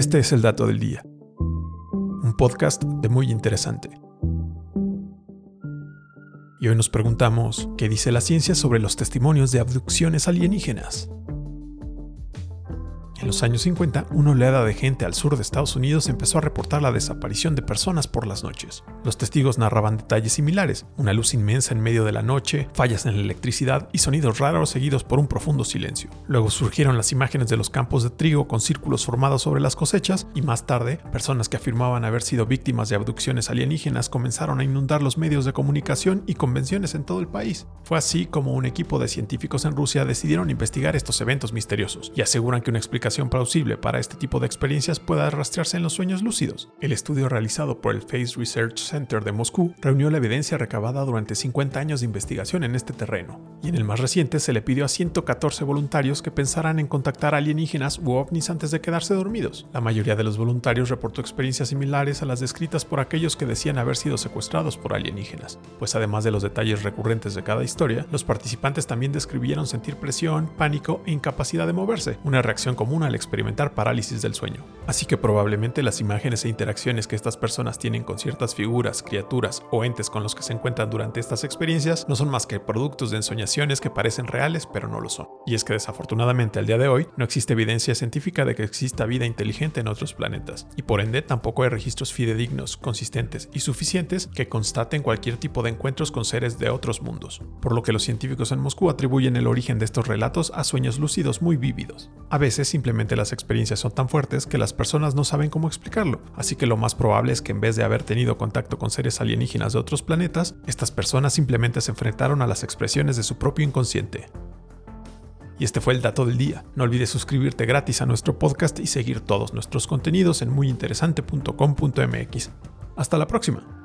Este es el dato del día. Un podcast de muy interesante. Y hoy nos preguntamos, ¿qué dice la ciencia sobre los testimonios de abducciones alienígenas? En los años 50, una oleada de gente al sur de Estados Unidos empezó a reportar la desaparición de personas por las noches. Los testigos narraban detalles similares, una luz inmensa en medio de la noche, fallas en la electricidad y sonidos raros seguidos por un profundo silencio. Luego surgieron las imágenes de los campos de trigo con círculos formados sobre las cosechas y más tarde, personas que afirmaban haber sido víctimas de abducciones alienígenas comenzaron a inundar los medios de comunicación y convenciones en todo el país. Fue así como un equipo de científicos en Rusia decidieron investigar estos eventos misteriosos y aseguran que una explicación plausible para este tipo de experiencias pueda rastrearse en los sueños lúcidos. El estudio realizado por el Face Research Center de Moscú reunió la evidencia recabada durante 50 años de investigación en este terreno, y en el más reciente se le pidió a 114 voluntarios que pensaran en contactar alienígenas u ovnis antes de quedarse dormidos. La mayoría de los voluntarios reportó experiencias similares a las descritas por aquellos que decían haber sido secuestrados por alienígenas, pues además de los detalles recurrentes de cada historia, los participantes también describieron sentir presión, pánico e incapacidad de moverse, una reacción común al experimentar parálisis del sueño. Así que probablemente las imágenes e interacciones que estas personas tienen con ciertas figuras, criaturas o entes con los que se encuentran durante estas experiencias no son más que productos de ensoñaciones que parecen reales pero no lo son. Y es que desafortunadamente al día de hoy no existe evidencia científica de que exista vida inteligente en otros planetas, y por ende tampoco hay registros fidedignos, consistentes y suficientes que constaten cualquier tipo de encuentros con seres de otros mundos, por lo que los científicos en Moscú atribuyen el origen de estos relatos a sueños lúcidos muy vívidos. A veces simplemente las experiencias son tan fuertes que las personas no saben cómo explicarlo, así que lo más probable es que en vez de haber tenido contacto con seres alienígenas de otros planetas, estas personas simplemente se enfrentaron a las expresiones de su propio inconsciente. Y este fue el dato del día. No olvides suscribirte gratis a nuestro podcast y seguir todos nuestros contenidos en muyinteresante.com.mx. Hasta la próxima.